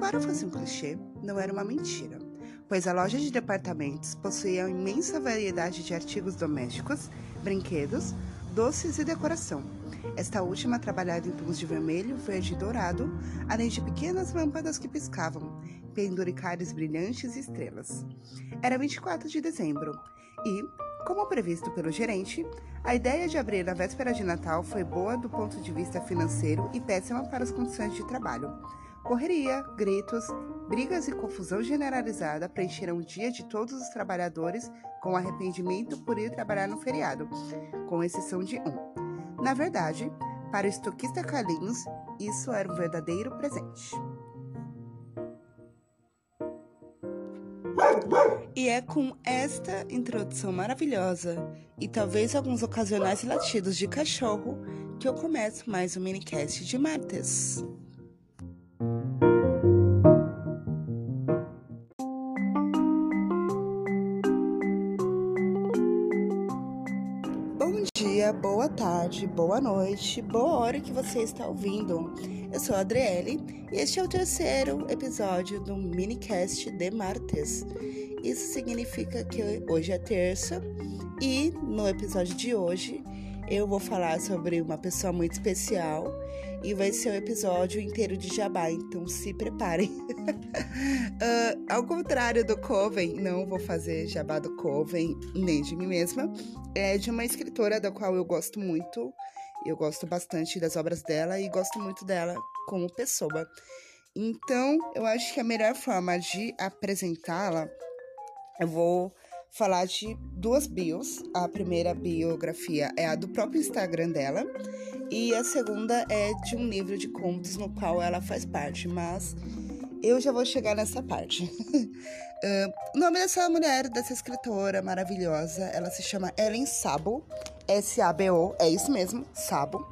embora fosse um clichê, não era uma mentira, pois a loja de departamentos possuía uma imensa variedade de artigos domésticos, brinquedos, doces e decoração. Esta última trabalhada em tons de vermelho, verde e dourado, além de pequenas lâmpadas que piscavam, penduricários brilhantes e estrelas. Era 24 de dezembro e, como previsto pelo gerente, a ideia de abrir na véspera de Natal foi boa do ponto de vista financeiro e péssima para as condições de trabalho. Correria, gritos, brigas e confusão generalizada preencheram o dia de todos os trabalhadores com arrependimento por ir trabalhar no feriado, com exceção de um. Na verdade, para o estoquista Carlinhos, isso era um verdadeiro presente. E é com esta introdução maravilhosa e talvez alguns ocasionais latidos de cachorro que eu começo mais um minicast de Martes. Tarde, boa noite, boa hora que você está ouvindo. Eu sou a Adriele e este é o terceiro episódio do minicast de Martes. Isso significa que hoje é terça e no episódio de hoje eu vou falar sobre uma pessoa muito especial e vai ser um episódio inteiro de jabá, então se preparem. uh, ao contrário do Coven, não vou fazer jabá do Coven nem de mim mesma, é de uma escritora da qual eu gosto muito. Eu gosto bastante das obras dela e gosto muito dela como pessoa. Então, eu acho que a melhor forma de apresentá-la, eu vou falar de duas bios. A primeira biografia é a do próprio Instagram dela e a segunda é de um livro de contos no qual ela faz parte, mas eu já vou chegar nessa parte. uh, o nome dessa mulher, dessa escritora maravilhosa, ela se chama Ellen Sabo, S-A-B-O, é isso mesmo, Sabo.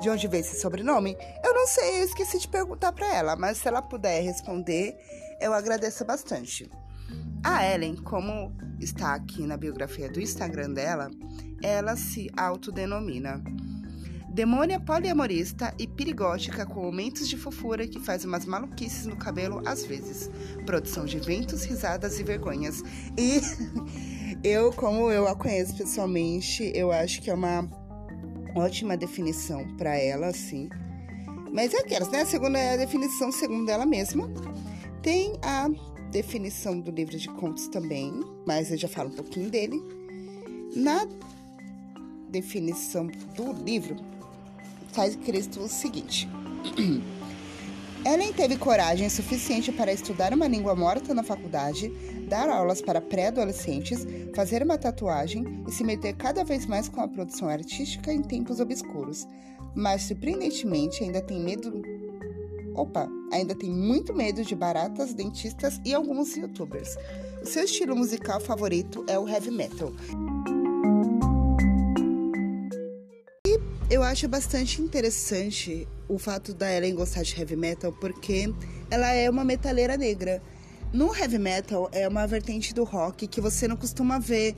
De onde veio esse sobrenome? Eu não sei, eu esqueci de perguntar para ela, mas se ela puder responder, eu agradeço bastante. A Ellen, como está aqui na biografia do Instagram dela, ela se autodenomina demônia poliamorista e perigótica com momentos de fofura que faz umas maluquices no cabelo às vezes. Produção de ventos, risadas e vergonhas. E eu, como eu a conheço pessoalmente, eu acho que é uma ótima definição para ela, assim. Mas é aquelas, né? A segunda é a definição segundo ela mesma. Tem a definição do livro de contos também, mas eu já falo um pouquinho dele. Na definição do livro, está escrito o seguinte: Ellen teve coragem suficiente para estudar uma língua morta na faculdade, dar aulas para pré-adolescentes, fazer uma tatuagem e se meter cada vez mais com a produção artística em tempos obscuros. Mas, surpreendentemente, ainda tem medo. Opa, ainda tem muito medo de baratas, dentistas e alguns youtubers. O seu estilo musical favorito é o heavy metal. Eu acho bastante interessante o fato da Ellen gostar de heavy metal, porque ela é uma metaleira negra. No heavy metal é uma vertente do rock que você não costuma ver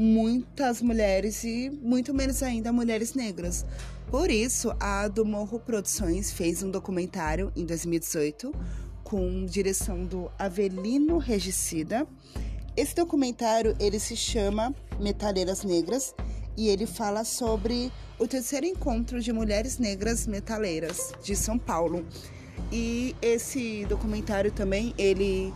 muitas mulheres e muito menos ainda mulheres negras. Por isso, a do Morro Produções fez um documentário em 2018 com direção do Avelino Regicida. Esse documentário ele se chama Metaleiras Negras e ele fala sobre o terceiro encontro de mulheres negras metaleiras de São Paulo. E esse documentário também ele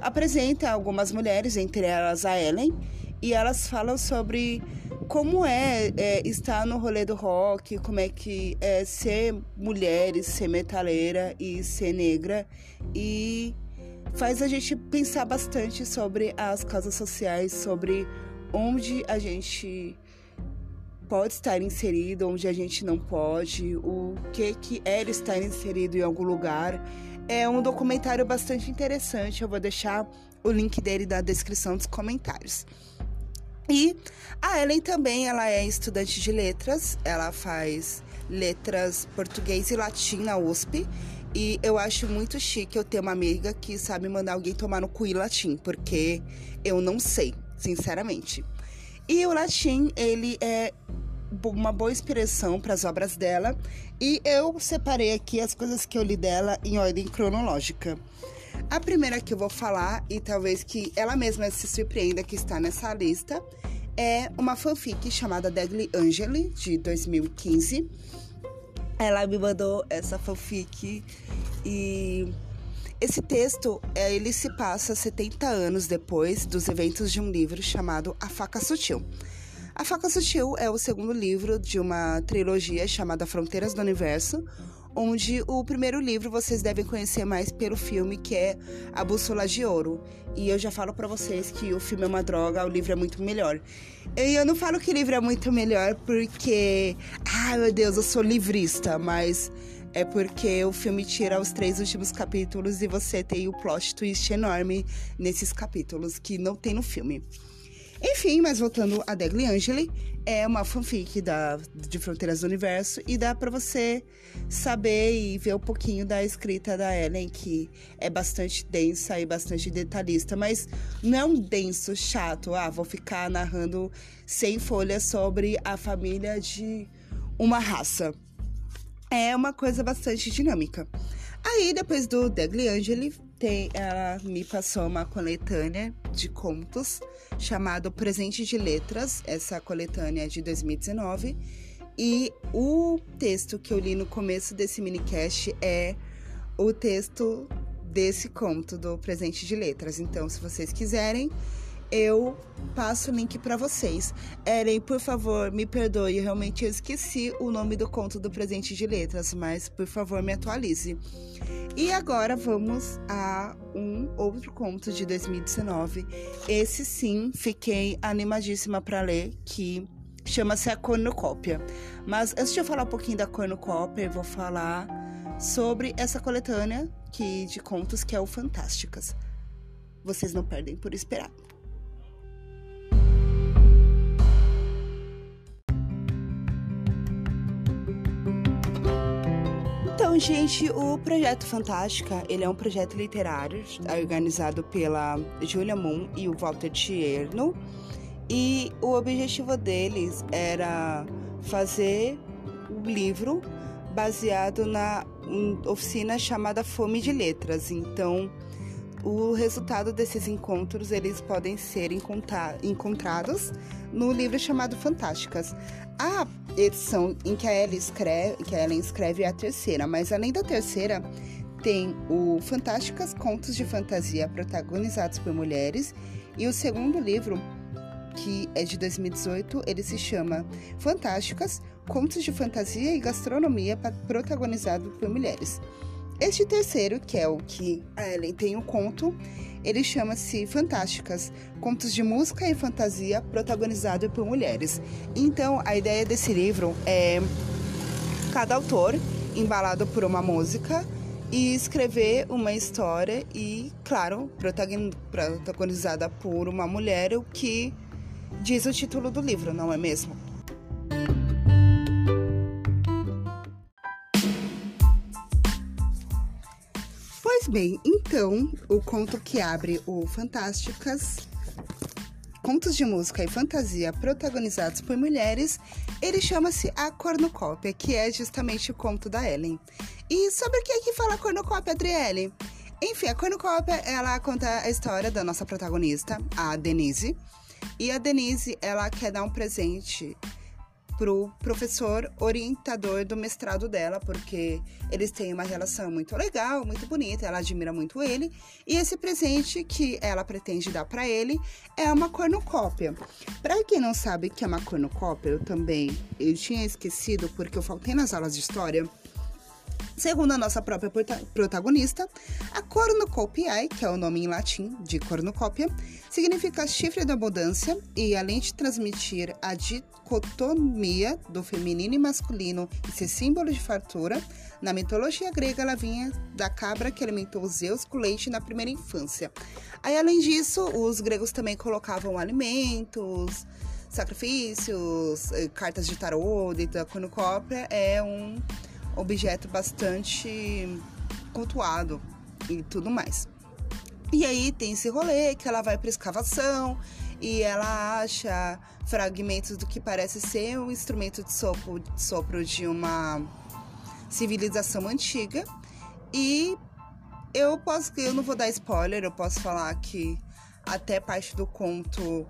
apresenta algumas mulheres, entre elas a Ellen, e elas falam sobre como é, é estar no rolê do rock, como é que é ser mulher, ser metaleira e ser negra e faz a gente pensar bastante sobre as causas sociais, sobre onde a gente pode estar inserido, onde a gente não pode, o que que é estar inserido em algum lugar. É um documentário bastante interessante, eu vou deixar o link dele na descrição dos comentários. E a Ellen também, ela é estudante de letras, ela faz letras português e latim na USP. E eu acho muito chique eu ter uma amiga que sabe mandar alguém tomar no cu e latim, porque eu não sei, sinceramente. E o latim, ele é uma boa inspiração para as obras dela e eu separei aqui as coisas que eu li dela em ordem cronológica. A primeira que eu vou falar, e talvez que ela mesma se surpreenda que está nessa lista, é uma fanfic chamada Deadly Angel, de 2015. Ela me mandou essa fanfic e esse texto, é, ele se passa 70 anos depois dos eventos de um livro chamado A Faca Sutil. A Faca Sutil é o segundo livro de uma trilogia chamada Fronteiras do Universo, onde o primeiro livro vocês devem conhecer mais pelo filme que é A Bússola de Ouro. E eu já falo para vocês que o filme é uma droga, o livro é muito melhor. E eu não falo que o livro é muito melhor porque, ai meu Deus, eu sou livrista, mas é porque o filme tira os três últimos capítulos e você tem o plot twist enorme nesses capítulos que não tem no filme. Enfim, mas voltando a Degli Angeli, é uma fanfic da, de Fronteiras do Universo e dá para você saber e ver um pouquinho da escrita da Ellen, que é bastante densa e bastante detalhista, mas não é denso chato, ah, vou ficar narrando 100 folhas sobre a família de uma raça. É uma coisa bastante dinâmica. Aí, depois do Degli Angeli, tem, ela me passou uma coletânea de contos chamado Presente de Letras. Essa coletânea é de 2019. E o texto que eu li no começo desse minicast é o texto desse conto do Presente de Letras. Então, se vocês quiserem, eu passo o link para vocês. Eren, por favor, me perdoe, realmente eu esqueci o nome do conto do Presente de Letras, mas por favor, me atualize. E agora vamos a um outro conto de 2019. Esse sim, fiquei animadíssima para ler, que chama-se A Cornucópia. Mas antes de eu falar um pouquinho da Cornucópia, eu vou falar sobre essa coletânea que, de contos que é o Fantásticas. Vocês não perdem por esperar. Gente, o Projeto Fantástica, ele é um projeto literário organizado pela Julia Moon e o Walter Tierno. E o objetivo deles era fazer um livro baseado na oficina chamada Fome de Letras. Então, o resultado desses encontros eles podem ser encontrados no livro chamado Fantásticas. A edição em que a Ellen escreve, que a Ellen escreve é a terceira, mas além da terceira, tem o Fantásticas Contos de Fantasia protagonizados por mulheres e o segundo livro, que é de 2018, ele se chama Fantásticas Contos de Fantasia e Gastronomia protagonizado por mulheres. Este terceiro, que é o que a Ellen tem o conto, ele chama-se Fantásticas, contos de música e fantasia protagonizado por mulheres. Então, a ideia desse livro é cada autor embalado por uma música e escrever uma história e, claro, protagonizada por uma mulher, o que diz o título do livro, não é mesmo? Bem, então o conto que abre o Fantásticas, contos de música e fantasia protagonizados por mulheres, ele chama-se A Cornucópia, que é justamente o conto da Ellen. E sobre o que é que fala a Cornucópia, Adriele? Enfim, a Cornucópia, ela conta a história da nossa protagonista, a Denise. E a Denise, ela quer dar um presente pro professor orientador do mestrado dela, porque eles têm uma relação muito legal, muito bonita, ela admira muito ele, e esse presente que ela pretende dar para ele é uma cornucópia. Para quem não sabe o que é uma cornucópia, eu também eu tinha esquecido porque eu faltei nas aulas de história. Segundo a nossa própria protagonista, a cornucopiae, que é o nome em latim de cornucópia, significa chifre da abundância e, além de transmitir a dicotomia do feminino e masculino e ser símbolo de fartura, na mitologia grega ela vinha da cabra que alimentou Zeus com leite na primeira infância. Aí, além disso, os gregos também colocavam alimentos, sacrifícios, eh, cartas de tarô, da cornucópia é um objeto bastante cultuado e tudo mais. E aí tem esse rolê que ela vai para escavação e ela acha fragmentos do que parece ser um instrumento de sopro, de sopro de uma civilização antiga. E eu posso, eu não vou dar spoiler, eu posso falar que até parte do conto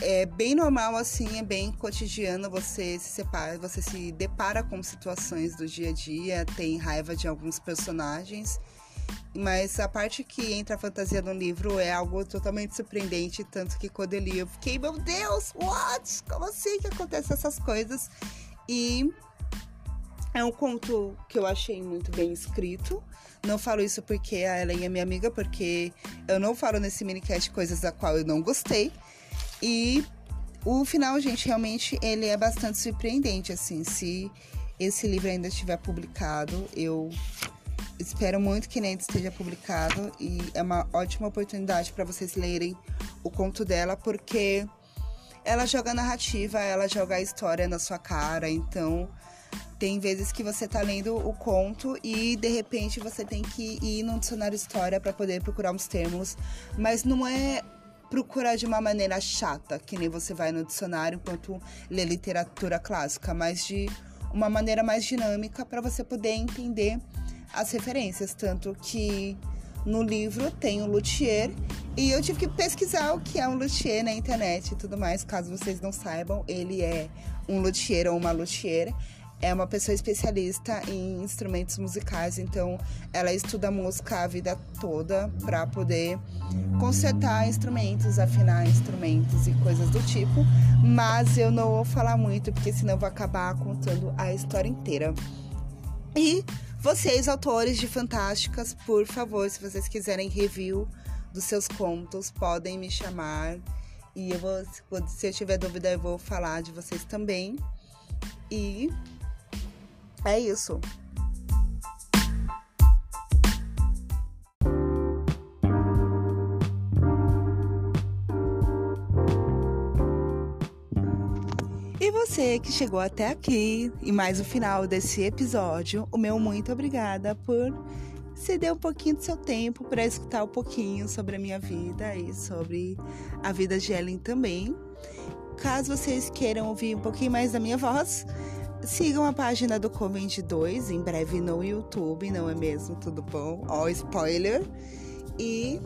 é bem normal assim, é bem cotidiano, você se separa, você se depara com situações do dia a dia, tem raiva de alguns personagens, mas a parte que entra a fantasia no livro é algo totalmente surpreendente, tanto que quando eu li eu fiquei, meu Deus, what? Como assim que acontecem essas coisas? E é um conto que eu achei muito bem escrito. Não falo isso porque a Ellen é minha amiga, porque eu não falo nesse minicast coisas da qual eu não gostei. E o final, gente, realmente ele é bastante surpreendente, assim. Se esse livro ainda estiver publicado, eu espero muito que ainda esteja publicado. E é uma ótima oportunidade para vocês lerem o conto dela, porque ela joga narrativa, ela joga a história na sua cara, então tem vezes que você tá lendo o conto e de repente você tem que ir num dicionário história para poder procurar uns termos, mas não é procurar de uma maneira chata, que nem você vai no dicionário enquanto lê literatura clássica, mas de uma maneira mais dinâmica para você poder entender as referências. Tanto que no livro tem o luthier e eu tive que pesquisar o que é um luthier na internet e tudo mais, caso vocês não saibam, ele é um luthier ou uma luthier é uma pessoa especialista em instrumentos musicais, então ela estuda música a vida toda para poder consertar instrumentos, afinar instrumentos e coisas do tipo. Mas eu não vou falar muito, porque senão eu vou acabar contando a história inteira. E vocês, autores de Fantásticas, por favor, se vocês quiserem review dos seus contos, podem me chamar. E eu vou, se eu tiver dúvida, eu vou falar de vocês também. E é isso. E você que chegou até aqui e mais o final desse episódio, o meu muito obrigada por ceder um pouquinho do seu tempo para escutar um pouquinho sobre a minha vida e sobre a vida de Ellen também. Caso vocês queiram ouvir um pouquinho mais da minha voz, Sigam a página do Comment 2, em breve no YouTube, não é mesmo? Tudo bom? Ó, spoiler. E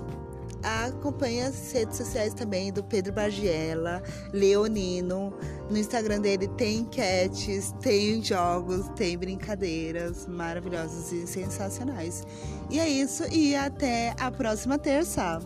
acompanhe as redes sociais também do Pedro Bargiela, Leonino. No Instagram dele tem enquetes, tem jogos, tem brincadeiras maravilhosas e sensacionais. E é isso, e até a próxima terça.